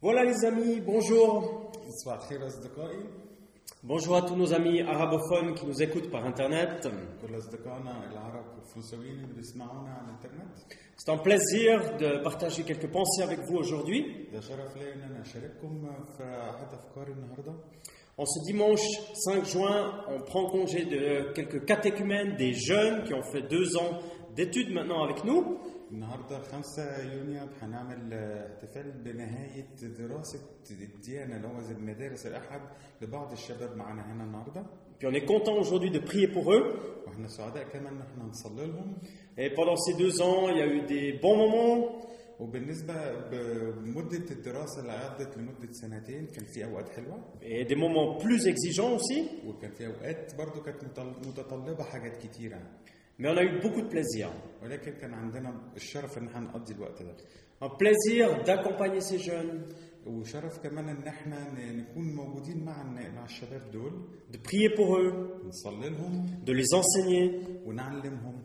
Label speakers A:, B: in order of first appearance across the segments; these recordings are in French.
A: Voilà les amis, bonjour. Bonjour à tous nos amis arabophones qui nous écoutent par Internet. C'est un plaisir de partager quelques pensées avec vous aujourd'hui. En ce dimanche 5 juin, on prend congé de quelques catéchumènes, des jeunes qui ont fait deux ans d'études maintenant avec nous.
B: النهاردة 5 يونيو هنعمل احتفال بنهاية دراسة الديانة اللي هو مدارس الأحد لبعض الشباب معانا هنا النهاردة.
A: Puis on est content aujourd'hui de prier pour eux.
B: وإحنا سعداء كمان إن إحنا نصلي لهم.
A: Et pendant ces deux ans, il y a eu des bons moments,
B: وبالنسبة بمدة الدراسة اللي عدت لمدة سنتين كان في أوقات حلوة.
A: Et des moments plus exigeants aussi.
B: وكان في أوقات برضو كانت متطلبة حاجات كتيرة.
A: Mais on a eu beaucoup de plaisir.
B: ولكن كان عندنا الشرف ان احنا نقضي الوقت ده
A: Un plaisir d'accompagner ces jeunes,
B: وشرف كمان ان احنا ن- نكون موجودين مع الن- مع الشباب دول
A: de prier pour eux,
B: نصلي لهم
A: de les enseigner.
B: ونعلمهم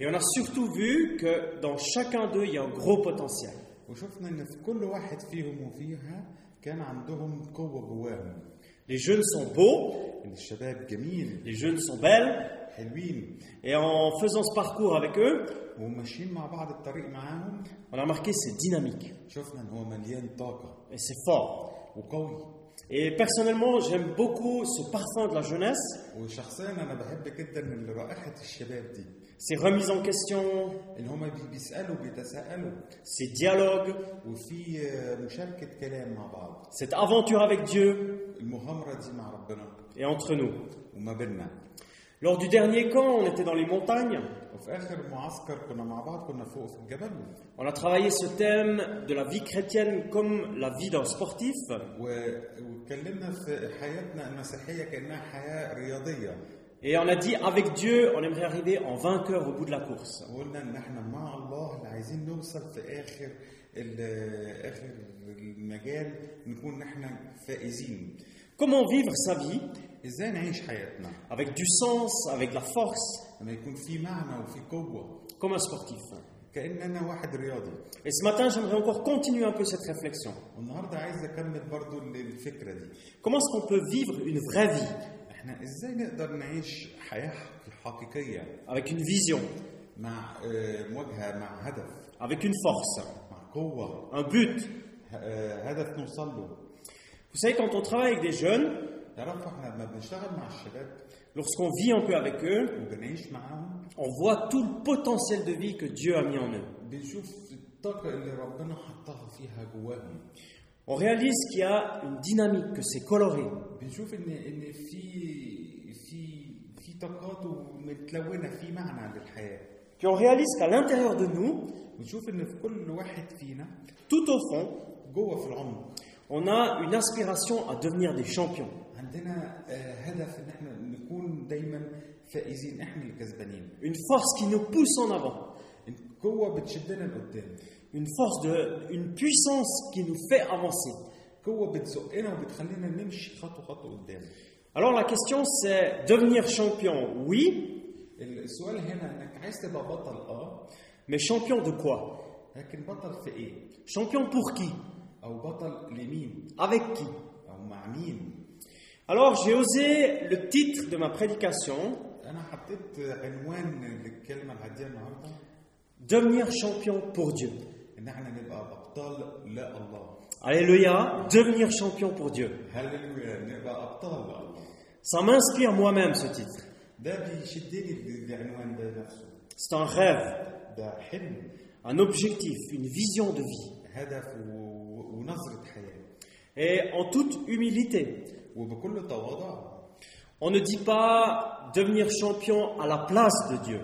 A: Et on a surtout vu que dans chacun d'eux, il y a un gros potentiel.
B: وشفنا ان في كل واحد فيهم وفيها كان عندهم قوة جواهم
A: Les jeunes sont beaux,
B: ان الشباب جميل
A: les jeunes sont belles,
B: حلوين
A: Et en faisant ce parcours avec eux, on a remarqué c'est dynamique. Et c'est fort. Et personnellement, j'aime beaucoup ce parfum de la jeunesse. Ces remises en question. Ces dialogues. Cette aventure avec Dieu. Et entre nous. Lors du dernier camp, on était dans les montagnes. On a travaillé ce thème de la vie chrétienne comme la vie d'un sportif. Et on a dit avec Dieu, on aimerait arriver en vainqueur au bout de la course. Comment vivre sa vie avec du sens, avec de la force. Comme un sportif. Et ce matin, j'aimerais encore continuer un peu cette réflexion. Comment est-ce qu'on peut vivre une vraie vie Avec une vision. Avec une force. Un but. Vous savez, quand on travaille avec des jeunes, Lorsqu'on vit un peu avec eux, on voit tout le potentiel de vie que Dieu a mis en eux. On réalise qu'il y a une dynamique, que c'est coloré. Puis on réalise qu'à l'intérieur de nous, tout au fond, on a une aspiration à devenir des champions.
B: عندنا آه، هدف إن إحنا نكون دايما فائزين إحنا اللي كسبانين
A: Une force qui nous pousse en avant.
B: قوة بتشدنا لقدام
A: Une force de, une puissance qui nous fait avancer.
B: قوة بتزقنا وبتخلينا نمشي خطوة خطوة قدام
A: Alors la question c'est devenir champion, oui,
B: السؤال هنا إنك عايز تبقى بطل آه
A: mais champion de quoi
B: لكن بطل في إيه؟
A: Champion pour qui
B: أو بطل لمين؟
A: Avec qui
B: أو مع مين؟
A: Alors j'ai osé le titre de ma prédication Devenir champion pour Dieu. Alléluia, devenir champion pour Dieu. Ça m'inspire moi-même ce titre. C'est un rêve, un objectif, une vision de vie. Et en toute humilité. On ne dit pas devenir champion à la place de Dieu.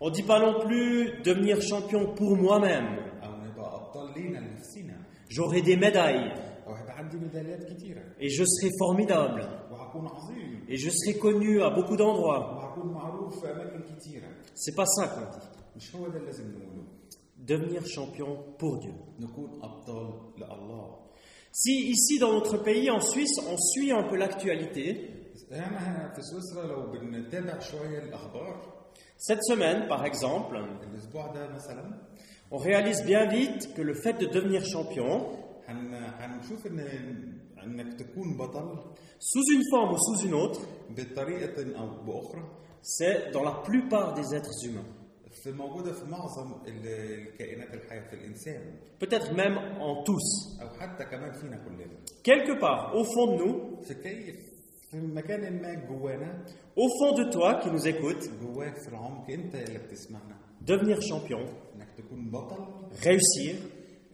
A: On ne dit pas non plus devenir champion pour moi-même. J'aurai des médailles. Et je serai formidable. Et je serai connu à beaucoup d'endroits. C'est pas ça qu'on dit. Devenir champion pour Dieu. Si ici dans notre pays, en Suisse, on suit un peu l'actualité, cette semaine, par exemple, on réalise bien vite que le fait de devenir champion, sous une forme ou sous une autre, c'est dans la plupart des êtres humains.
B: في موجودة في معظم ال- الكائنات الحية في الإنسان.
A: Peut-être même en tous.
B: أو حتى كمان فينا كلنا.
A: Quelque part, au fond de nous,
B: في كيف في مكان ما جوانا.
A: au fond de toi qui nous écoute,
B: جواك في العمق أنت اللي بتسمعنا.
A: devenir champion,
B: إنك تكون بطل.
A: réussir,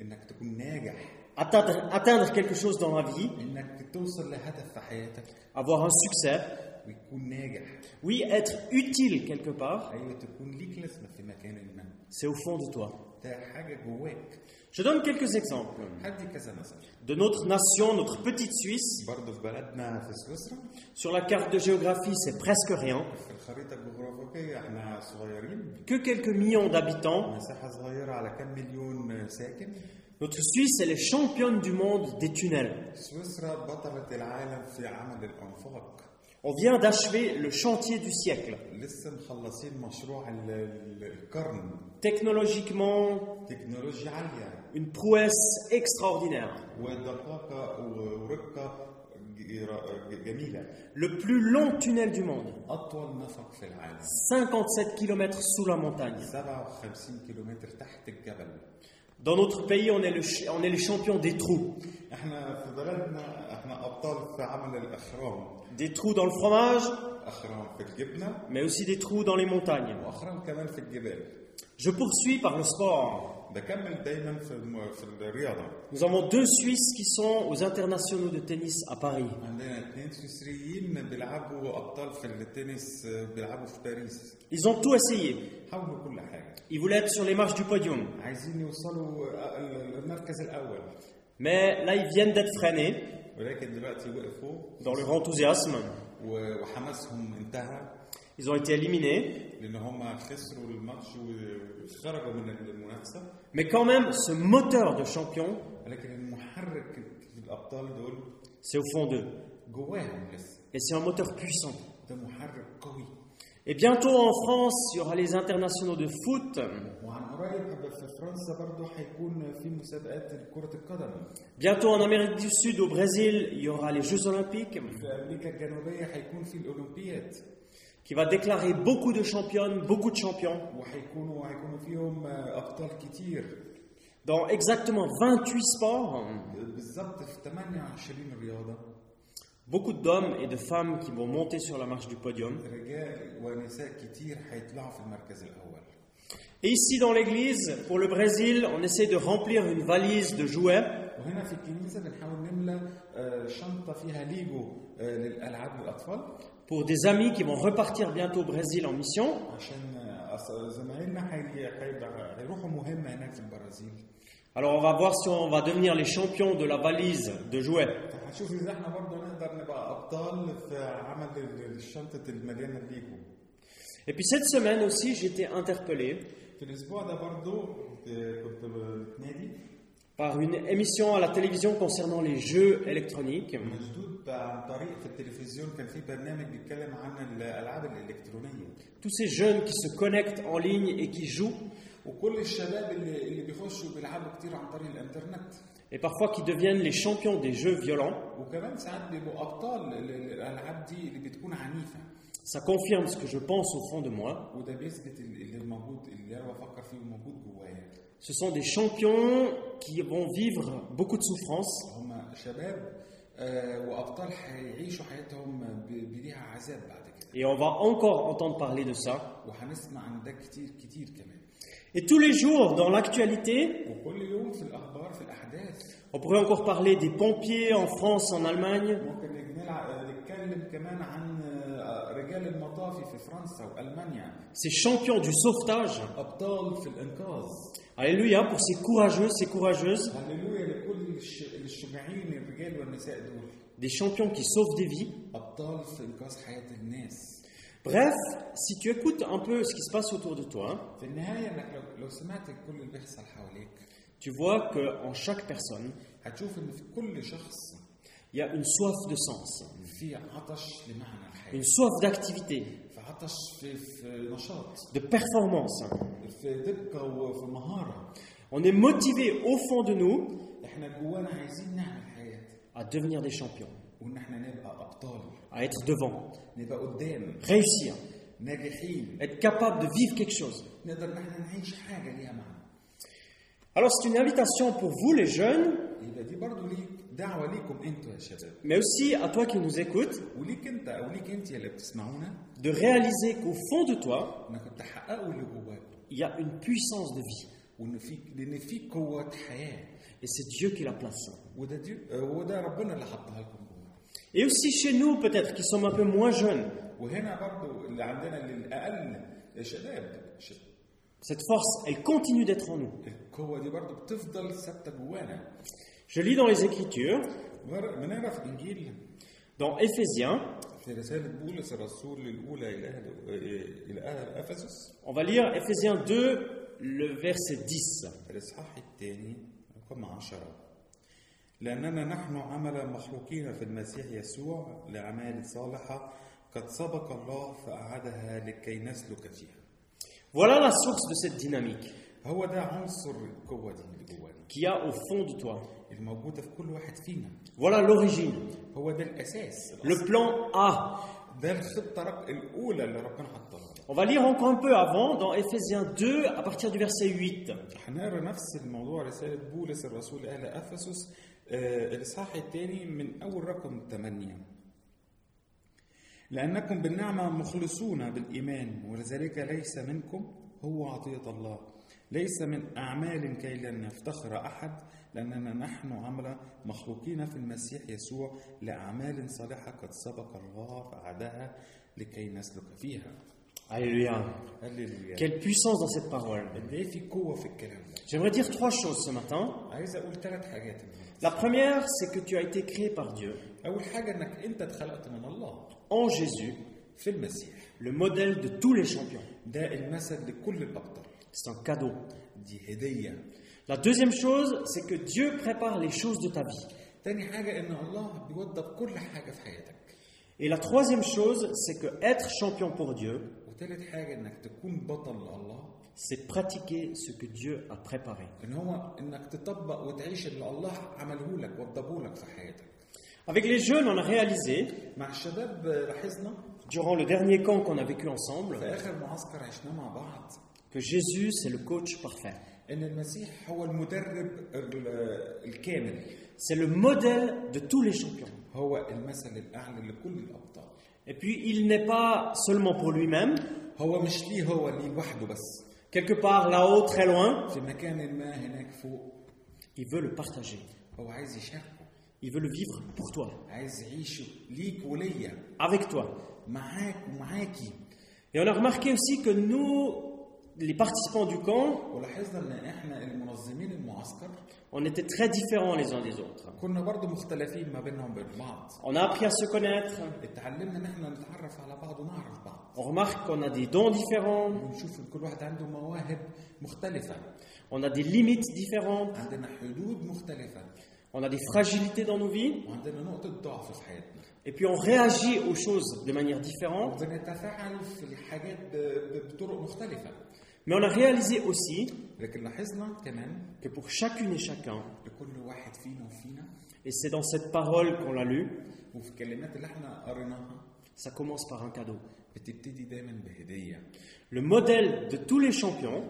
B: إنك تكون ناجح.
A: atteindre, atteindre quelque chose dans la vie,
B: إنك توصل لهدف في حياتك.
A: avoir un succès, Oui, être utile quelque part. C'est au fond de toi. Je donne quelques exemples. De notre nation, notre petite Suisse. Sur la carte de géographie, c'est presque rien. Que quelques millions d'habitants. Notre Suisse, elle est championne du monde des tunnels. On vient d'achever le chantier du siècle. Technologiquement, une prouesse extraordinaire. Le plus long tunnel du monde. 57 km sous la montagne. Dans notre pays, on est, le, on des trous des trous dans le fromage, mais aussi des trous dans les montagnes. Je poursuis par le sport. Nous avons deux Suisses qui sont aux internationaux de tennis à Paris. Ils ont tout essayé. Ils voulaient être sur les marches du podium. Mais là, ils viennent d'être freinés
B: ولكن دلوقتي وقفوا
A: dans leur enthousiasme.
B: و- وحماسهم انتهى
A: Ils ont été éliminés.
B: لان هم خسروا الماتش وخرجوا من المنافسه
A: Mais quand même, ce moteur de champion,
B: ولكن المحرك في الابطال دول
A: c'est au fond d'eux.
B: جواهم لسه
A: Et c'est un moteur puissant.
B: ده محرك قوي
A: Et bientôt en France, il y aura les internationaux de foot. Bientôt en Amérique du Sud, au Brésil, il y aura les Jeux Olympiques qui va déclarer beaucoup de championnes, beaucoup de champions. Dans exactement 28 sports. Beaucoup d'hommes et de femmes qui vont monter sur la marche du podium. Et ici, dans l'Église, pour le Brésil, on essaie de remplir une valise de jouets. Pour des amis qui vont repartir bientôt au Brésil en mission. Alors on va voir si on va devenir les champions de la valise de jouets. Et puis cette semaine aussi, j'étais interpellé par une émission à la télévision concernant les jeux électroniques. Tous ces jeunes qui se connectent en ligne et qui jouent. Et parfois qui deviennent les champions des jeux violents. Ça confirme ce que je pense au fond de moi. Ce sont des champions qui vont vivre beaucoup de
B: souffrances.
A: Et on va encore entendre parler de ça. Et tous les jours, dans l'actualité, on pourrait encore parler des pompiers en France, en Allemagne ces champions du sauvetage. Alléluia pour ces courageux, ces courageuses. Des champions qui sauvent des vies. Bref, si tu écoutes un peu ce qui se passe autour de toi,
B: hein,
A: tu vois qu'en chaque personne, il y a une soif de sens, une soif d'activité de performance. On est motivé au fond de nous à devenir des champions, à être devant, réussir, être capable de vivre quelque chose. Alors c'est une invitation pour vous les jeunes mais aussi à toi qui nous écoutes de réaliser qu'au fond de toi il y a une puissance de vie. et c'est Dieu qui l'a
B: placé
A: et aussi chez nous peut-être qui sommes un peu moins jeunes. cette force elle continue d'être en nous.
B: القوه دي برضو بتفضل ثابته جوانا
A: Je lis dans les Écritures,
B: بر- بنقرا في انجيل
A: dans Éphésiens,
B: في رساله بولس الرسول الاولى الى اهل الى اهل افسس
A: on va lire Éphésiens 2, le verset 10.
B: الاصحاح الثاني رقم عشرة لأننا نحن عمل مخلوقين في المسيح يسوع لأعمال صالحة قد سبق الله فأعادها لكي نسلك فيها
A: Voilà la source de cette dynamique
B: هو ده عنصر القوة دي اللي جوانا
A: qu'il y a au fond de toi.
B: الموجودة في كل واحد فينا
A: Voilà l'origine,
B: هو ده الأساس
A: le plan A.
B: ده الخطة رق- الأولى اللي ربنا حطها لنا.
A: On va lire encore un peu avant, dans Éphésiens 2, à partir du verset 8.
B: هنقرا نفس الموضوع رسالة بولس الرسول لأهل أفسس آه، الإصحاح الثاني من أول رقم 8 لأنكم بالنعمة مخلصون بالإيمان ولذلك ليس منكم هو عطية الله ليس من أعمال كي لن يفتخر أحد لأننا نحن عمل مخلوقين في المسيح يسوع لأعمال صالحة قد سبق الله فأعدها لكي نسلك فيها
A: Alléluia.
B: هللويا
A: Quelle puissance dans cette parole. J'aimerais dire trois choses ce matin. La première, c'est que tu as été créé par Dieu en Jésus, le modèle de tous les champions.
B: ده المثل لكل الأبطال
A: C'est un cadeau.
B: دي هدية
A: La deuxième chose, c'est que Dieu prépare les choses de ta vie.
B: تاني حاجة إن الله بيوضب كل حاجة في حياتك
A: Et la troisième chose, c'est que être champion pour Dieu,
B: وتالت حاجة إنك تكون بطل لله
A: c'est pratiquer ce que Dieu a préparé.
B: إن هو إنك تطبق وتعيش اللي الله عمله لك وضبه لك في حياتك
A: Avec les jeunes, on a réalisé,
B: مع الشباب لاحظنا
A: durant le dernier camp qu'on a vécu ensemble,
B: في آخر معسكر عشناه مع بعض
A: Jésus c'est le coach parfait. C'est le modèle de tous les champions. Et puis il n'est pas seulement pour lui-même. Quelque part là-haut, très loin. Il veut le partager. Il veut le vivre pour toi. Avec toi. Et on a remarqué aussi que nous, les participants du camp, on était très différents les uns des autres. On a appris à se connaître. On remarque qu'on a des dons différents. On a des limites différentes. On a des fragilités dans nos vies. Et puis on réagit aux choses de manière différente. Mais on a réalisé aussi que pour chacune et chacun, et c'est dans cette parole qu'on l'a
B: lue,
A: ça commence par un cadeau. Le modèle de tous les champions,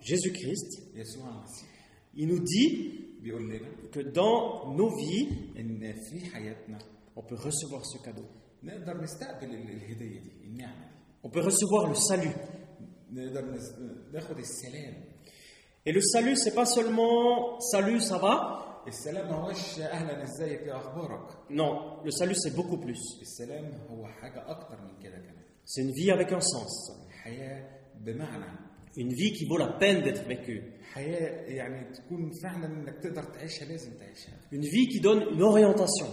A: Jésus-Christ, il nous dit que dans nos vies, on peut recevoir ce cadeau. On peut recevoir le salut. Et le salut, c'est pas seulement salut, ça va? Non, le salut c'est beaucoup plus. C'est une vie avec un sens. Une vie qui vaut la peine d'être vécue. Une vie qui donne une orientation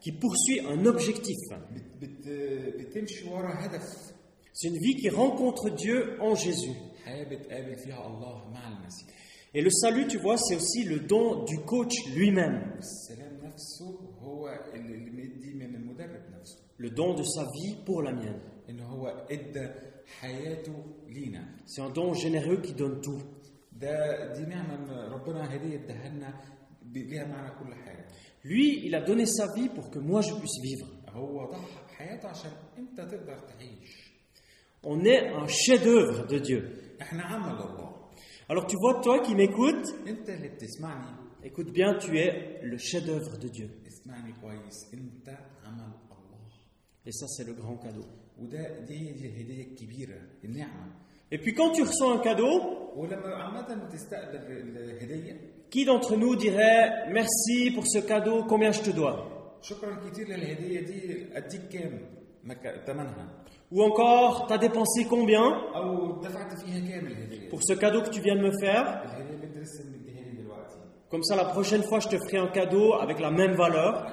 A: qui poursuit un objectif. C'est une vie qui rencontre Dieu en Jésus. Et le salut, tu vois, c'est aussi le don du coach lui-même. Le don de sa vie pour la mienne. C'est un don généreux qui donne tout. Lui, il a donné sa vie pour que moi je puisse vivre. On est un chef-d'œuvre de Dieu. Alors tu vois, toi qui m'écoutes, écoute bien, tu es le chef-d'œuvre de Dieu. Et ça, c'est le grand cadeau. Et puis quand tu reçois un cadeau, qui d'entre nous dirait merci pour ce cadeau, combien je te dois? Ou encore, t'as dépensé combien? pour ce cadeau que tu viens de me faire. Comme ça, la prochaine fois, je te ferai un cadeau avec la même valeur.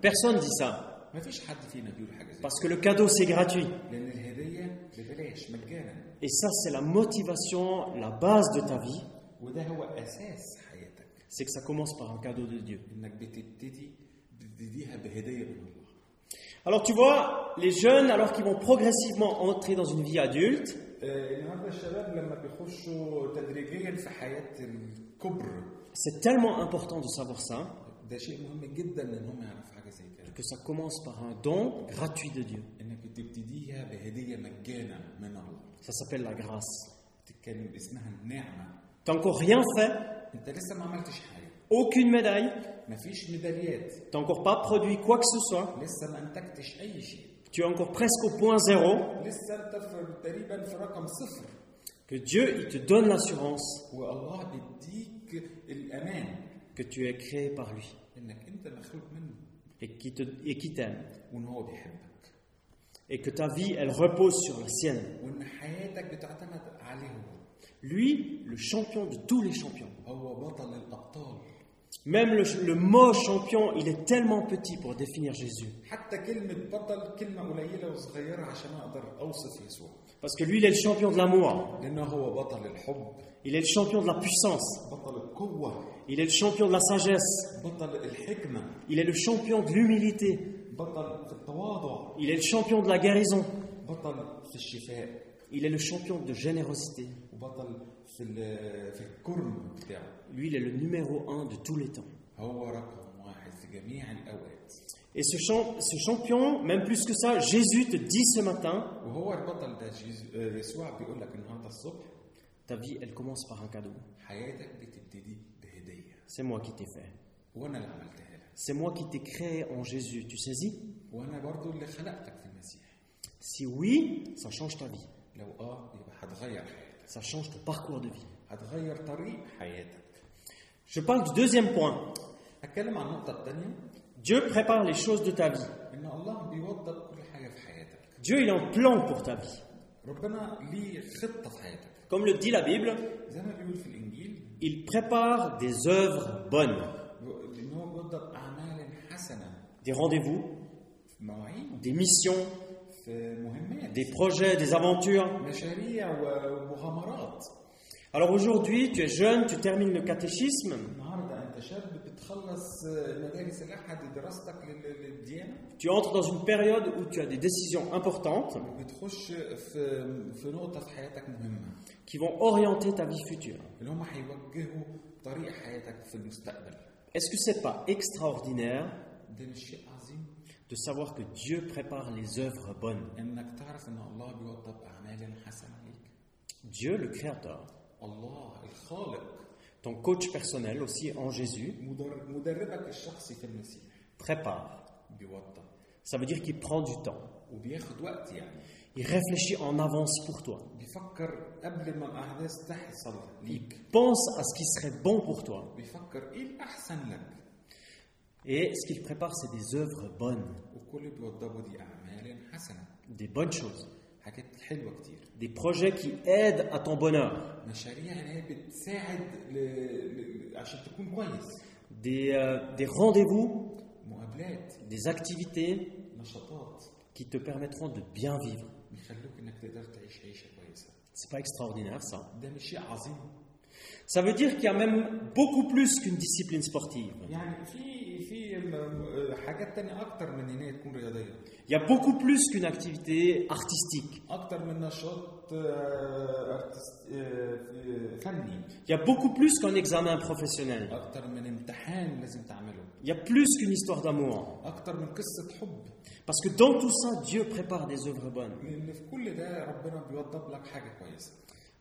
A: Personne dit ça. Parce que le cadeau, c'est gratuit. Et ça, c'est la motivation, la base de ta vie. C'est que ça commence par un cadeau de Dieu. Alors tu vois, les jeunes, alors qu'ils vont progressivement entrer dans une vie adulte, c'est tellement important de savoir ça que ça commence par un don gratuit de Dieu. Ça s'appelle la grâce. T'as encore rien fait. Aucune médaille. T'as encore pas produit quoi que ce soit. Tu es encore presque au point zéro. Que Dieu il te donne l'assurance que tu es créé par lui et qui t'aime et, que ta vie, elle repose sur la sienne. Lui, le champion de tous les champions. Même le, mot champion, il est tellement petit pour définir Jésus. Parce que lui, il est le champion de l'amour. Il est le champion de la puissance. Il est le champion de la sagesse. Il est le champion de l'humilité. Il est le champion de la guérison. Il est le champion de générosité. Lui, il est le numéro un de tous les temps. Et ce, champ, ce champion, même plus que ça, Jésus te dit ce matin ta vie, elle commence par un cadeau. C'est moi qui t'ai fait. C'est moi qui t'ai créé en Jésus, tu saisis? Si oui, ça change ta vie. Ça change ton parcours de vie. Je parle du deuxième point. Dieu prépare les choses de ta vie. Dieu, il a un plan pour ta vie. Comme le dit la Bible, il prépare des œuvres bonnes, des rendez-vous, des missions, des projets, des aventures. Alors aujourd'hui, tu es jeune, tu termines le catéchisme. Tu entres dans une période où tu as des décisions importantes qui vont orienter ta vie future. Est-ce que c'est pas extraordinaire de savoir que Dieu prépare les œuvres bonnes Dieu le Créateur ton coach personnel aussi en Jésus, prépare. Ça veut dire qu'il prend du temps. Il réfléchit en avance pour toi. Pense à ce qui serait bon pour toi. Et ce qu'il prépare, c'est des œuvres bonnes. Des bonnes choses
B: حاجات حلوه كتير
A: des projets qui aident à ton bonheur,
B: مشاريع اللي هي بتساعد ل... ل... عشان تكون كويس
A: des, euh, des rendez-vous,
B: مقابلات
A: des activités
B: نشاطات
A: qui te permettront de bien vivre.
B: بيخلوك انك تقدر تعيش عيشه كويسه
A: C'est pas extraordinaire ça.
B: ده مش شيء عظيم
A: Ça veut dire qu'il y a même beaucoup plus qu'une discipline sportive.
B: يعني في
A: Il y a beaucoup plus qu'une activité artistique. Il y a beaucoup plus qu'un examen professionnel. Il y a plus qu'une histoire d'amour. Parce que dans tout ça, Dieu prépare des œuvres bonnes.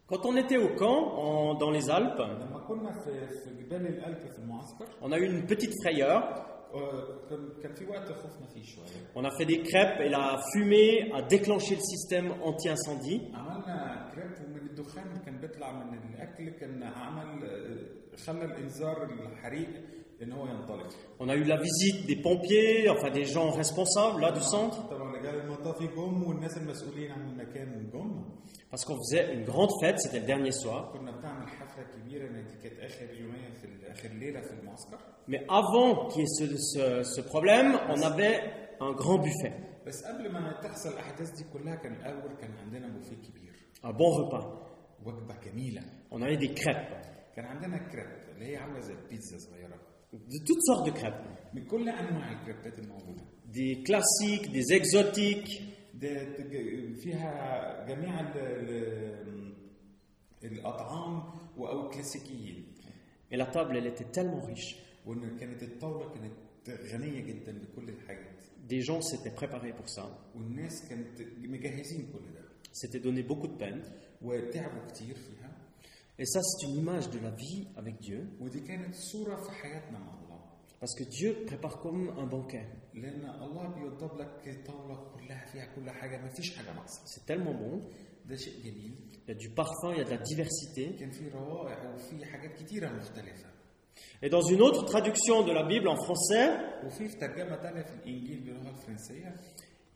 A: Quand on était au camp, dans les Alpes, on a eu une petite frayeur. On a fait des crêpes et la fumée a déclenché le système anti-incendie. On a eu la visite des pompiers, enfin des gens responsables là du centre. Parce qu'on faisait une grande fête, c'était le dernier soir. Mais avant qu'il y ait ce, ce, problème, on avait un grand buffet. Un bon repas. On avait des crêpes. De toutes sortes de crêpes. Des classiques, des exotiques.
B: الأطعام أو الكلاسيكيين
A: إلى طابله اللي تيلمون ريش
B: وإن كانت الطاولة كانت غنية جدا بكل الحاجات.
A: دي جون سيتي بريباري بور سا
B: والناس كانت مجهزين كل ده.
A: سيتي دوني بوكو دو بان
B: وتعبوا كتير فيها. ودي كانت
A: صورة Et ça, c'est une
B: لأن الله la لك avec كلها فيها كل حاجة ما فيش حاجة banquet.
A: C'est tellement بون
B: ده شيء جميل
A: Il y a du parfum, il y a de la diversité.
B: كان في روائع وفي حاجات كتيره مختلفه
A: Et dans une autre traduction de la Bible en français,
B: وفي في ترجمه تانية في الانجيل باللغه الفرنسيه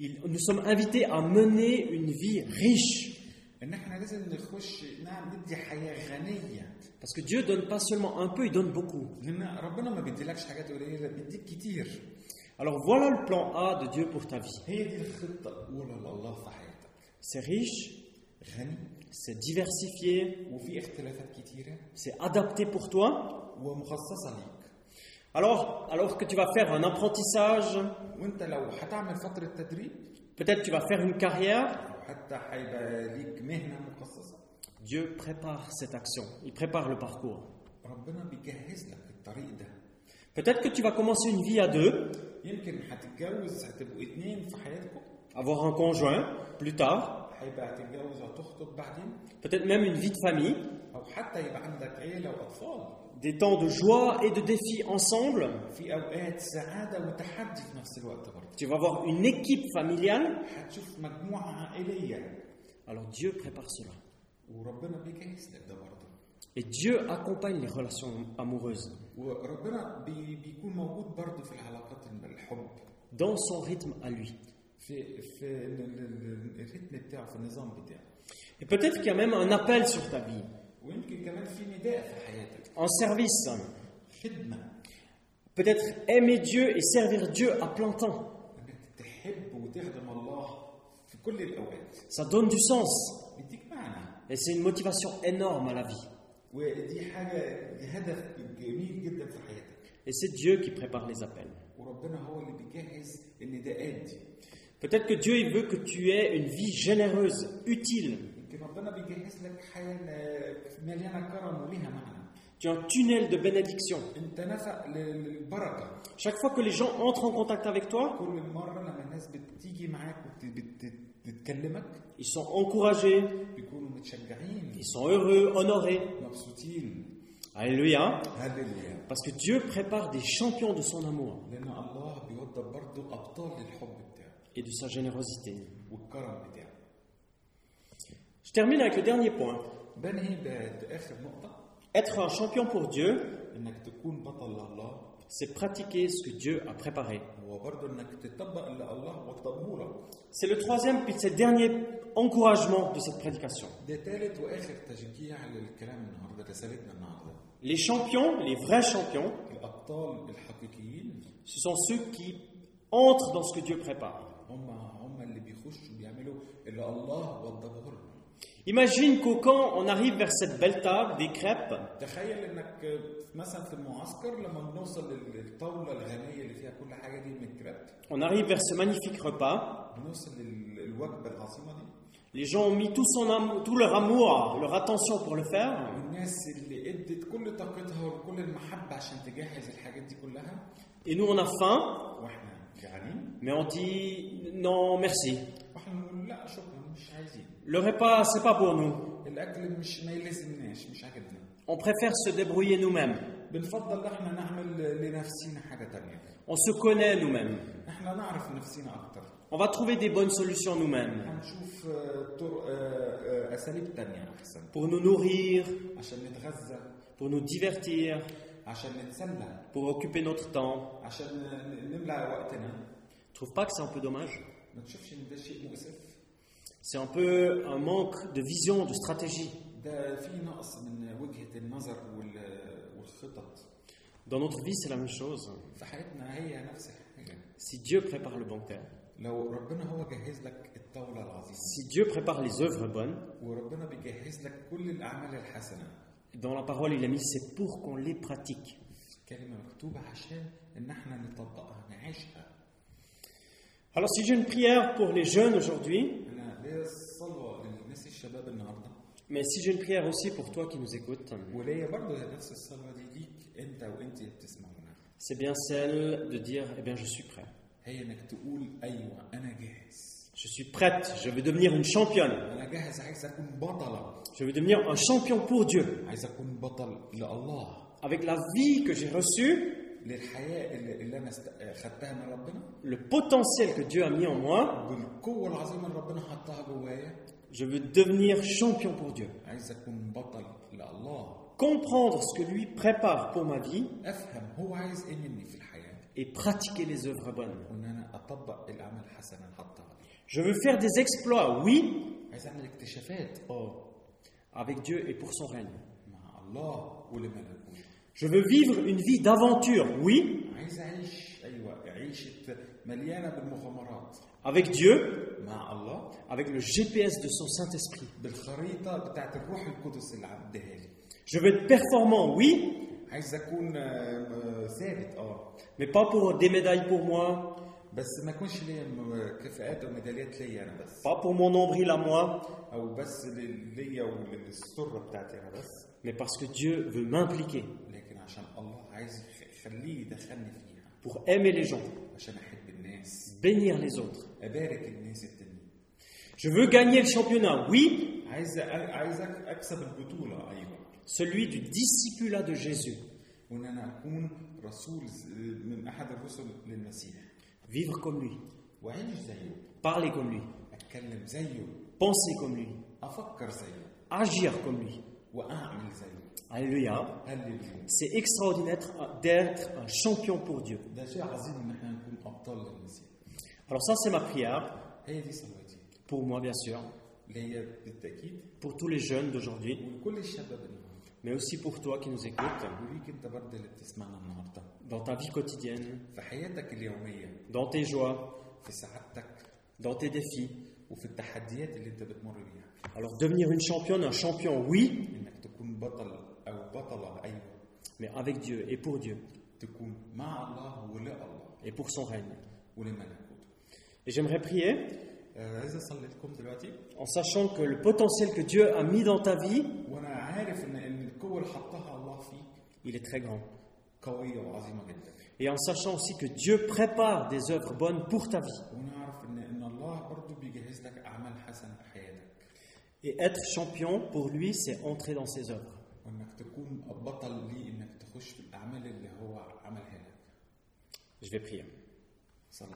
A: il- nous sommes invités à mener une vie riche.
B: ان احنا لازم نخش نعم ندي حياه غنيه
A: Parce que Dieu donne pas seulement un peu, il donne beaucoup.
B: لان ربنا ما بيديلكش حاجات قليله بيديك كتير
A: Alors voilà le plan A de Dieu pour ta vie.
B: هي دي الخطه الاولى لله في حياتك
A: C'est riche,
B: غني
A: c'est diversifié,
B: وفي اختلافات كتيره
A: c'est adapté pour toi.
B: ومخصصه ليك
A: Alors, alors que tu vas faire un apprentissage,
B: وانت لو هتعمل فتره تدريب
A: peut-être tu vas faire une carrière,
B: او حتى هيبقى ليك مهنه مخصصه
A: Dieu prépare cette action, il prépare le parcours.
B: ربنا بيجهز لك الطريق ده
A: Peut-être que tu vas commencer une vie à deux,
B: يمكن هتتجوز هتبقوا اتنين في حياتكم
A: avoir un conjoint plus tard, peut-être même une vie de famille, des temps de joie et de défi ensemble. Tu vas avoir une équipe familiale. Alors Dieu prépare cela. Et Dieu accompagne les relations amoureuses. Dans son rythme à lui.
B: في في ال- ال- ال- الريتم بتاعه في النظام بتاعه
A: Et peut-être qu'il y a même un appel sur ta vie,
B: ويمكن كمان في نداء في حياتك
A: en service.
B: خدمه
A: Peut-être aimer Dieu et servir Dieu à plein temps.
B: انك تحب وتخدم الله في كل الاوقات
A: Ça donne du sens.
B: بيديك معنى
A: Et c'est une motivation énorme à la vie.
B: ودي حاجه هدف جميل جدا في حياتك
A: Et c'est Dieu qui prépare les appels.
B: وربنا هو اللي بيجهز النداءات دي
A: Peut-être que Dieu veut que tu aies une vie généreuse, utile. Tu as un tunnel de bénédiction. Chaque fois que les gens entrent en contact avec toi, ils sont encouragés, ils sont heureux, honorés. Alléluia. Parce que Dieu prépare des champions de son amour et de sa générosité. Je termine avec le dernier point. Être un champion pour Dieu, c'est pratiquer ce que Dieu a préparé. C'est le troisième puis c'est le dernier encouragement de cette prédication. Les champions, les vrais champions, ce sont ceux qui entrent dans ce que Dieu prépare. Imagine qu'au camp, on arrive vers cette belle table, des crêpes. On arrive vers ce magnifique repas. Les gens ont mis tout, tout leur amour, leur attention pour le faire. Et nous, on a faim. Mais on dit non, merci. Le repas, c'est pas pour nous. On préfère se débrouiller nous-mêmes. On se connaît nous-mêmes. On va trouver des bonnes solutions nous-mêmes. Pour nous nourrir, pour nous divertir, pour occuper notre temps. Tu trouves pas que c'est un peu dommage? C'est un peu un manque de vision, de stratégie. Dans notre vie, c'est la même chose. Si Dieu prépare le banquet, si Dieu prépare les œuvres bonnes, dans la parole, il a mis c'est pour qu'on les pratique. Alors, si j'ai une prière pour les jeunes aujourd'hui, mais si j'ai une prière aussi pour toi qui nous écoutes, c'est bien celle de dire Eh bien, je suis prêt. Je suis prête, je veux devenir une championne. Je veux devenir un champion pour Dieu. Avec la vie que j'ai reçue, le potentiel que Dieu a mis en moi, je veux devenir champion pour Dieu. Comprendre ce que lui prépare pour ma vie et pratiquer les œuvres bonnes. Je veux faire des exploits, oui,
B: oh,
A: avec Dieu et pour son règne.
B: مع الله ولملكوته
A: Je veux vivre une vie d'aventure, oui,
B: عايز أعيش أيوة عيشة مليانة بالمغامرات
A: avec Dieu,
B: مع الله
A: avec le GPS de son Saint-Esprit.
B: بالخريطة بتاعت الروح القدس اللي عدها لي
A: Je veux être performant, oui,
B: عايز أكون آه، آه، ثابت أه
A: mais pas pour des médailles pour moi,
B: بس ما يكونش ليا م- كفاءات وميداليات ليا انا بس
A: pas pour mon nombril à moi,
B: او بس لل- ليا وللسره بتاعتي انا بس
A: mais parce que Dieu veut pour aimer les gens, bénir les autres. Je veux gagner le championnat, oui. Celui du discipulat de Jésus. Vivre comme lui. Parler comme lui. Penser comme lui. Agir comme lui. Alléluia. C'est extraordinaire d'être un champion pour Dieu. Alors ça, c'est ma prière. Pour moi, bien sûr. Pour tous les jeunes d'aujourd'hui. Mais aussi pour toi qui nous écoutes. Dans ta vie quotidienne. Dans tes joies. Dans tes défis. Alors devenir une championne, un champion, oui mais avec Dieu et pour Dieu et pour son règne. Et j'aimerais prier en sachant que le potentiel que Dieu a mis dans ta vie, il est très grand. Et en sachant aussi que Dieu prépare des œuvres bonnes pour ta vie. Et être champion, pour lui, c'est entrer dans ses œuvres.
B: وانك تكون بطل ليه انك تخش في الاعمال اللي هو عملها لك
A: Je vais prier.
B: صلي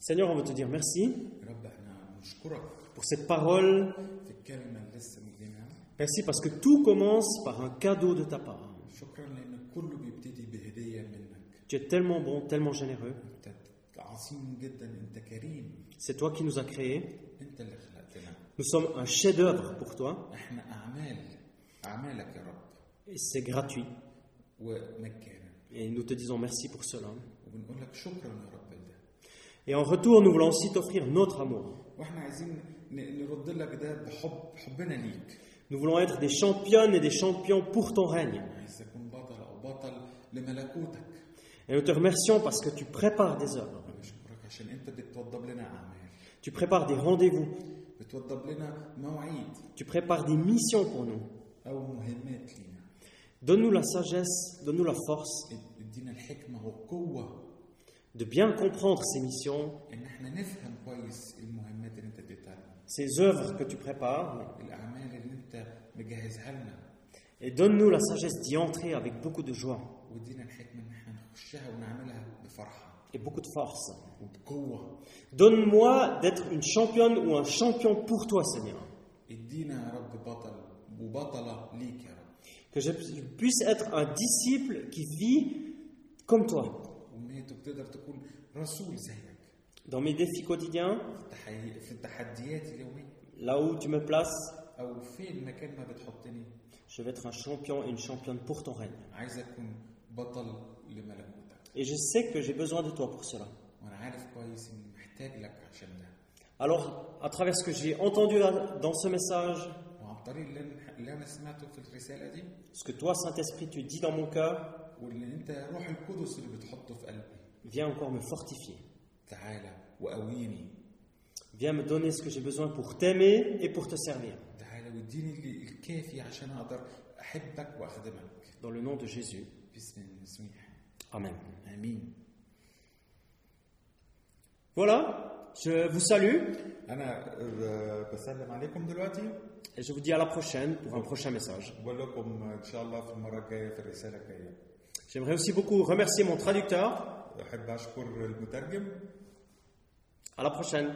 A: Seigneur, on veut te dire merci
B: يا رب احنا نشكرك
A: pour cette parole.
B: في الكلمه اللي لسه مدينها
A: Merci parce que tout commence par un cadeau de ta part.
B: شكرا لان كله بيبتدي بهديه منك
A: Tu es tellement bon, tellement généreux.
B: انت عظيم جدا انت كريم
A: C'est toi qui nous as créés.
B: انت اللي خلقتنا
A: Nous sommes un chef-d'œuvre pour toi
B: احنا اعمال اعمالك يا رب
A: Et c'est gratuit. Et nous te disons merci pour cela. Et en retour, nous voulons aussi t'offrir notre amour. Nous voulons être des championnes et des champions pour ton règne. Et nous te remercions parce que tu prépares des œuvres. Tu prépares des rendez-vous. Tu prépares des missions pour nous. Donne-nous la sagesse, donne-nous la force de bien comprendre ces missions, ces œuvres que tu prépares, et donne-nous la sagesse d'y entrer avec beaucoup de joie et beaucoup de force. Donne-moi d'être une championne ou un champion pour toi, Seigneur que je puisse être un disciple qui vit comme toi. Dans mes défis quotidiens, là où tu me places, je vais être un champion et une championne pour ton règne. Et je sais que j'ai besoin de toi pour cela. Alors, à travers ce que j'ai entendu dans ce message, ce que toi, Saint-Esprit, tu dis dans mon cœur, viens encore me fortifier. Viens me donner ce que j'ai besoin pour t'aimer et pour te servir. Dans le nom de Jésus. Amen.
B: Amen.
A: Voilà, je vous salue. Et je vous dis à la prochaine pour un prochain message. J'aimerais aussi beaucoup remercier mon traducteur. À la prochaine.